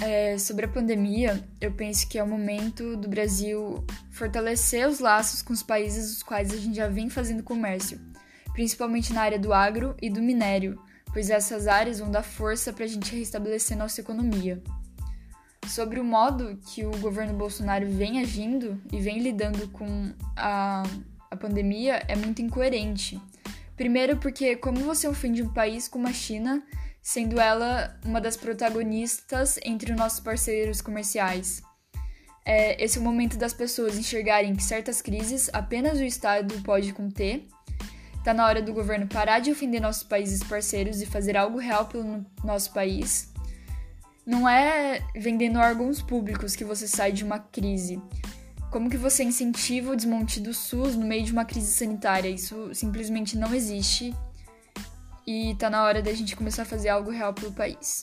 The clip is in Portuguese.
é, sobre a pandemia, eu penso que é o momento do Brasil fortalecer os laços com os países dos quais a gente já vem fazendo comércio, principalmente na área do agro e do minério, pois essas áreas vão dar força para a gente restabelecer nossa economia. Sobre o modo que o governo Bolsonaro vem agindo e vem lidando com a, a pandemia, é muito incoerente. Primeiro, porque, como você ofende um país como a China sendo ela uma das protagonistas entre os nossos parceiros comerciais. É, esse é o momento das pessoas enxergarem que certas crises apenas o Estado pode conter. Está na hora do governo parar de ofender nossos países parceiros e fazer algo real pelo nosso país. Não é vendendo órgãos públicos que você sai de uma crise. Como que você incentiva o desmonte do SUS no meio de uma crise sanitária? Isso simplesmente não existe e tá na hora da gente começar a fazer algo real pelo país.